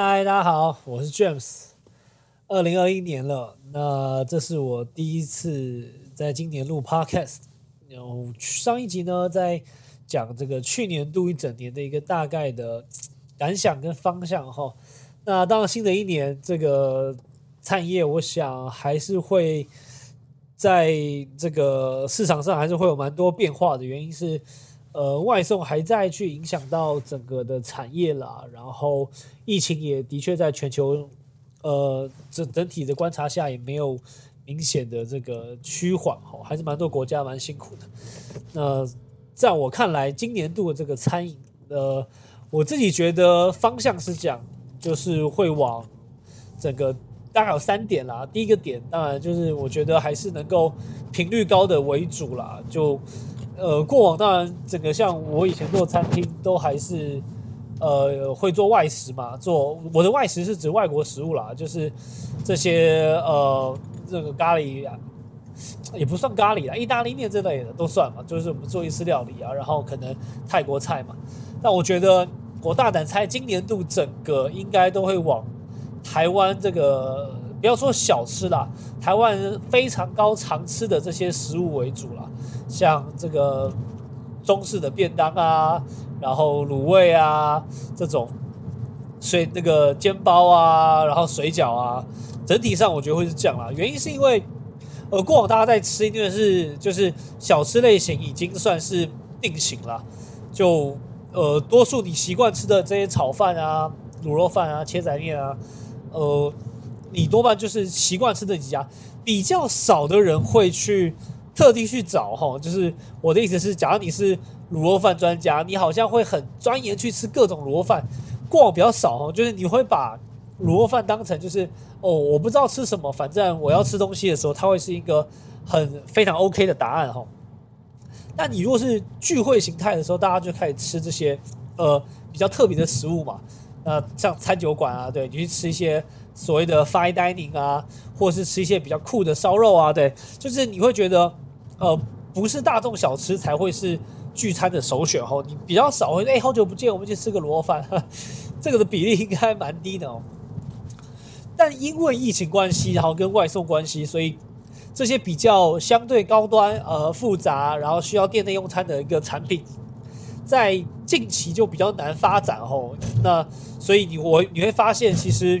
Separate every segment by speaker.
Speaker 1: 嗨，大家好，我是 James。二零二一年了，那这是我第一次在今年录 Podcast。然后上一集呢，在讲这个去年度一整年的一个大概的感想跟方向哈。那当然，新的一年这个产业，我想还是会在这个市场上还是会有蛮多变化的。原因是，呃，外送还在去影响到整个的产业啦，然后疫情也的确在全球，呃，整整体的观察下也没有。明显的这个趋缓哈，还是蛮多国家蛮辛苦的。那在我看来，今年度的这个餐饮，呃，我自己觉得方向是讲，就是会往整个大概有三点啦。第一个点当然就是我觉得还是能够频率高的为主啦。就呃，过往当然整个像我以前做餐厅都还是呃会做外食嘛，做我的外食是指外国食物啦，就是这些呃。这个咖喱啊，也不算咖喱啦，意大利面这类的都算嘛，就是我们做一次料理啊，然后可能泰国菜嘛。但我觉得我大胆猜，今年度整个应该都会往台湾这个不要说小吃啦，台湾人非常高常吃的这些食物为主啦，像这个中式的便当啊，然后卤味啊这种，水那个煎包啊，然后水饺啊。整体上我觉得会是这样啦，原因是因为，呃，过往大家在吃，因为是就是小吃类型已经算是定型了，就呃，多数你习惯吃的这些炒饭啊、卤肉饭啊、切仔面啊，呃，你多半就是习惯吃的几家，比较少的人会去特地去找哈。就是我的意思是，假如你是卤肉饭专家，你好像会很钻研去吃各种卤肉饭，过往比较少哈，就是你会把。卤肉饭当成就是哦，我不知道吃什么，反正我要吃东西的时候，它会是一个很非常 OK 的答案哈。那你如果是聚会形态的时候，大家就开始吃这些呃比较特别的食物嘛。那像餐酒馆啊，对你去吃一些所谓的 fine dining 啊，或者是吃一些比较酷的烧肉啊，对，就是你会觉得呃不是大众小吃才会是聚餐的首选哈。你比较少会哎好久不见，我们去吃个螺饭，这个的比例应该蛮低的哦。但因为疫情关系，然后跟外送关系，所以这些比较相对高端、呃复杂，然后需要店内用餐的一个产品，在近期就比较难发展吼。那所以你我你会发现，其实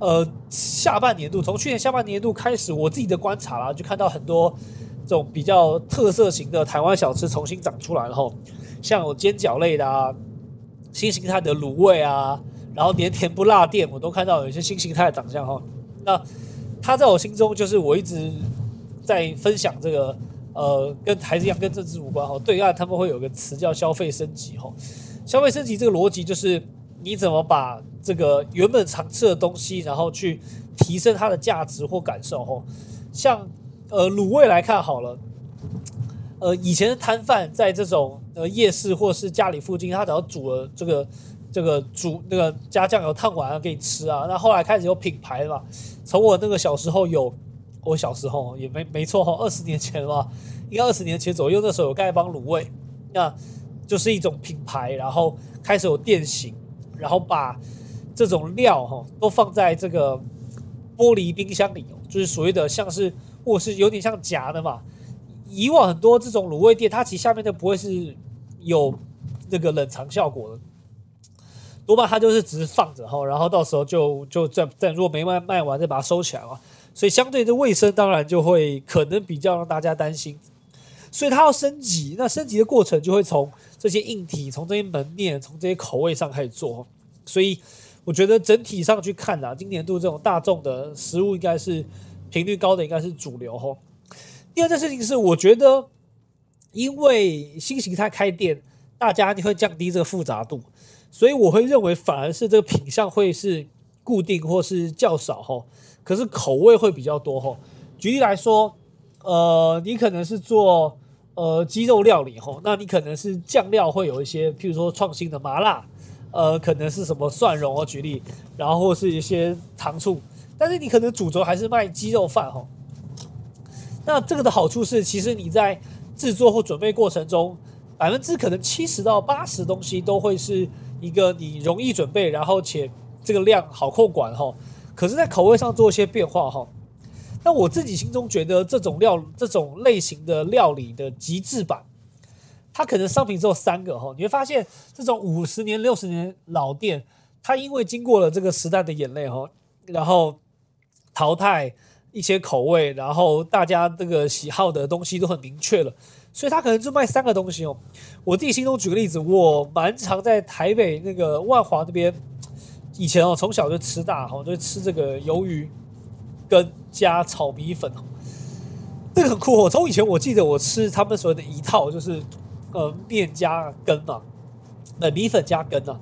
Speaker 1: 呃下半年度从去年下半年度开始，我自己的观察啦，就看到很多这种比较特色型的台湾小吃重新长出来了吼，像有煎饺类的啊，新形态的卤味啊。然后连甜不辣店我都看到有一些新形态的长相哈，那他在我心中就是我一直在分享这个呃跟孩子一样跟政治无关哈，对岸他们会有个词叫消费升级哈，消费升级这个逻辑就是你怎么把这个原本常吃的东西，然后去提升它的价值或感受哈，像呃卤味来看好了，呃以前的摊贩在这种呃夜市或是家里附近，他只要煮了这个。这个煮那个加酱油烫完了给你吃啊，那后来开始有品牌了嘛。从我那个小时候有，我小时候也没没错哈，二十年前吧，应该二十年前左右那时候有丐帮卤味，那就是一种品牌，然后开始有店型，然后把这种料哈都放在这个玻璃冰箱里，就是所谓的像是或是有点像夹的嘛。以往很多这种卤味店，它其实下面都不会是有那个冷藏效果的。多半它就是只是放着哈，然后到时候就就再再如果没卖卖完再把它收起来嘛，所以相对的卫生当然就会可能比较让大家担心，所以它要升级，那升级的过程就会从这些硬体、从这些门面、从这些口味上开始做，所以我觉得整体上去看啊，今年度这种大众的食物应该是频率高的，应该是主流吼。第二件事情是，我觉得因为新形态开店，大家你会降低这个复杂度。所以我会认为，反而是这个品相会是固定或是较少哈，可是口味会比较多哈。举例来说，呃，你可能是做呃鸡肉料理吼，那你可能是酱料会有一些，譬如说创新的麻辣，呃，可能是什么蒜蓉哦，举例，然后是一些糖醋，但是你可能主轴还是卖鸡肉饭哈。那这个的好处是，其实你在制作或准备过程中，百分之可能七十到八十东西都会是。一个你容易准备，然后且这个量好控管哈，可是，在口味上做一些变化哈。那我自己心中觉得，这种料这种类型的料理的极致版，它可能商品只有三个哈。你会发现，这种五十年、六十年老店，它因为经过了这个时代的眼泪哈，然后淘汰一些口味，然后大家这个喜好的东西都很明确了，所以他可能就卖三个东西哦。我自己心中举个例子，我蛮常在台北那个万华那边，以前哦从小就吃大哈，就吃这个鱿鱼。跟加炒米粉哦，这个很酷哦。从以前我记得我吃他们所谓的一套，就是呃面加羹嘛，呃米粉加羹啊，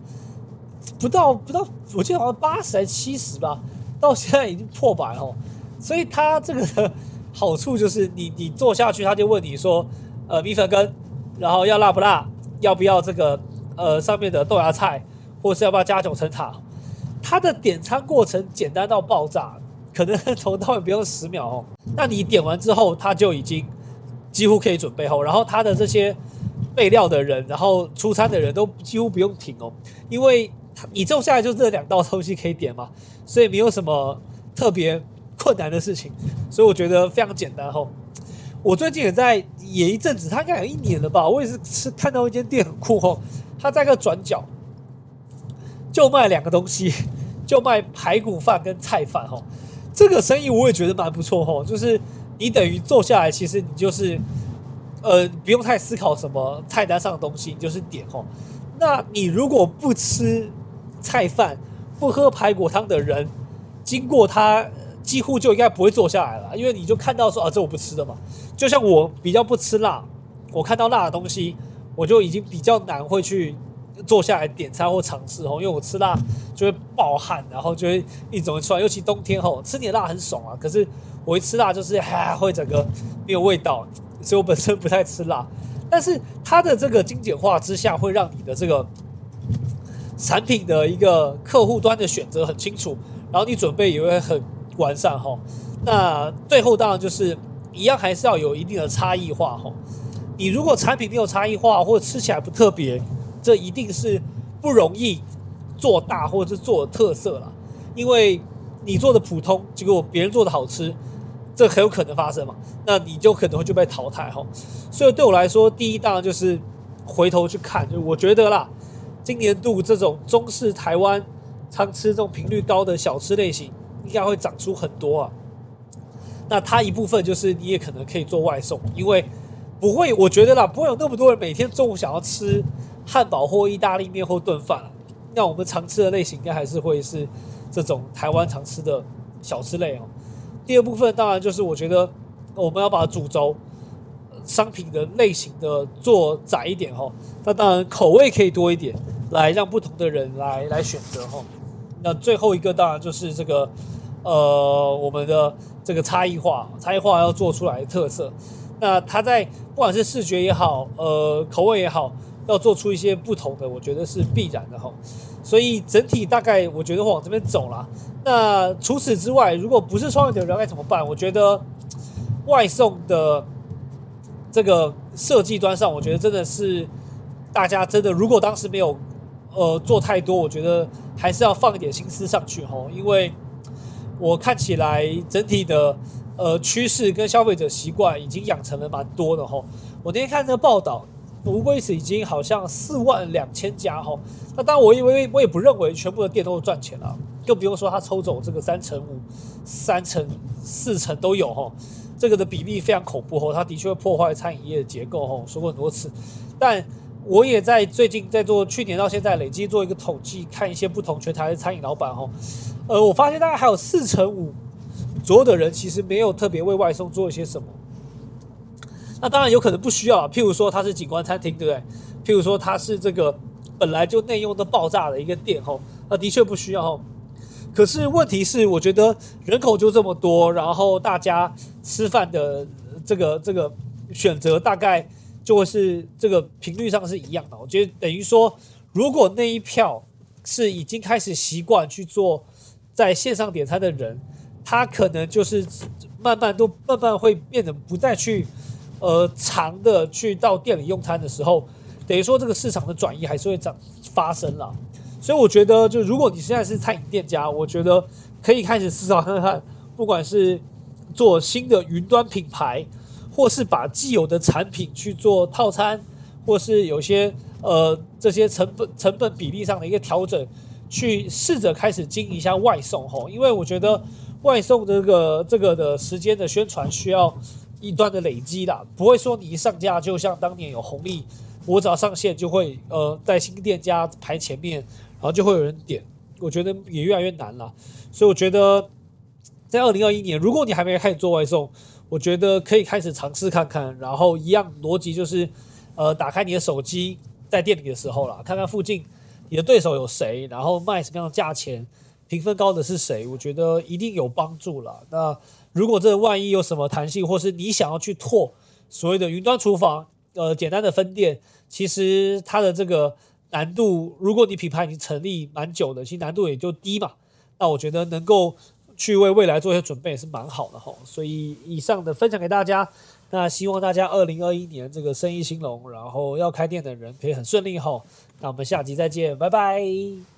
Speaker 1: 不到不到，我记得好像八十还七十吧，到现在已经破百哦。所以它这个 好处就是你你做下去，他就问你说呃米粉羹，然后要辣不辣，要不要这个呃上面的豆芽菜，或是要不要加九层塔，它的点餐过程简单到爆炸。可能从到尾不用十秒哦，那你点完之后，他就已经几乎可以准备好，然后他的这些备料的人，然后出餐的人都几乎不用停哦，因为你做下来就这两道东西可以点嘛，所以没有什么特别困难的事情，所以我觉得非常简单哦。我最近也在也一阵子，他应该有一年了吧，我也是吃看到一间店很酷哦，他在个转角就卖两个东西，就卖排骨饭跟菜饭哦。这个生意我也觉得蛮不错吼，就是你等于坐下来，其实你就是，呃，不用太思考什么菜单上的东西，你就是点吼。那你如果不吃菜饭、不喝排骨汤的人，经过他几乎就应该不会坐下来了，因为你就看到说啊，这我不吃的嘛。就像我比较不吃辣，我看到辣的东西，我就已经比较难会去。坐下来点餐或尝试哦，因为我吃辣就会爆汗，然后就会一种出来，尤其冬天吼，吃点辣很爽啊。可是我一吃辣就是哈会整个没有味道，所以我本身不太吃辣。但是它的这个精简化之下，会让你的这个产品的一个客户端的选择很清楚，然后你准备也会很完善哈。那最后当然就是一样，还是要有一定的差异化哈。你如果产品没有差异化，或者吃起来不特别。这一定是不容易做大或者是做特色了，因为你做的普通，结果别人做的好吃，这很有可能发生嘛？那你就可能会就被淘汰哈。所以对我来说，第一当然就是回头去看，就我觉得啦，今年度这种中式台湾常吃这种频率高的小吃类型，应该会长出很多啊。那它一部分就是你也可能可以做外送，因为不会，我觉得啦，不会有那么多人每天中午想要吃。汉堡或意大利面或炖饭，那我们常吃的类型应该还是会是这种台湾常吃的小吃类哦。第二部分当然就是我觉得我们要把主轴商品的类型的做窄一点哈，那当然口味可以多一点，来让不同的人来来选择哈。那最后一个当然就是这个呃我们的这个差异化，差异化要做出来特色。那它在不管是视觉也好，呃口味也好。要做出一些不同的，我觉得是必然的哈。所以整体大概我觉得往这边走了。那除此之外，如果不是创业的人该怎么办？我觉得外送的这个设计端上，我觉得真的是大家真的，如果当时没有呃做太多，我觉得还是要放一点心思上去吼。因为我看起来整体的呃趋势跟消费者习惯已经养成了蛮多的吼。我那天看那个报道。无龟是已经好像四万两千家吼，那当然我以为我也不认为全部的店都赚钱了，更不用说他抽走这个三成五、三成四成都有吼，这个的比例非常恐怖吼，它的确会破坏餐饮业的结构吼，说过很多次。但我也在最近在做去年到现在累计做一个统计，看一些不同全台的餐饮老板哦，呃，我发现大概还有四成五左右的人其实没有特别为外送做一些什么。那当然有可能不需要，譬如说它是景观餐厅，对不对？譬如说它是这个本来就内用的爆炸的一个店，吼，那的确不需要。可是问题是，我觉得人口就这么多，然后大家吃饭的这个这个选择大概就会是这个频率上是一样的。我觉得等于说，如果那一票是已经开始习惯去做在线上点餐的人，他可能就是慢慢都慢慢会变得不再去。呃，长的去到店里用餐的时候，等于说这个市场的转移还是会涨发生了。所以我觉得，就如果你现在是餐饮店家，我觉得可以开始思考看看，不管是做新的云端品牌，或是把既有的产品去做套餐，或是有些呃这些成本成本比例上的一个调整，去试着开始经营一下外送吼，因为我觉得外送这个这个的时间的宣传需要一段的累积啦，不会说你一上架就像当年有红利，我只要上线就会呃在新店家排前面，然后就会有人点，我觉得也越来越难了，所以我觉得。在二零二一年，如果你还没开始做外送，我觉得可以开始尝试看看。然后一样逻辑就是，呃，打开你的手机，在店里的时候啦，看看附近你的对手有谁，然后卖什么样的价钱，评分高的是谁，我觉得一定有帮助了。那如果这万一有什么弹性，或是你想要去拓所谓的云端厨房，呃，简单的分店，其实它的这个难度，如果你品牌已经成立蛮久的，其实难度也就低嘛。那我觉得能够。去为未来做一些准备也是蛮好的哈，所以以上的分享给大家，那希望大家二零二一年这个生意兴隆，然后要开店的人可以很顺利哈。那我们下集再见，拜拜。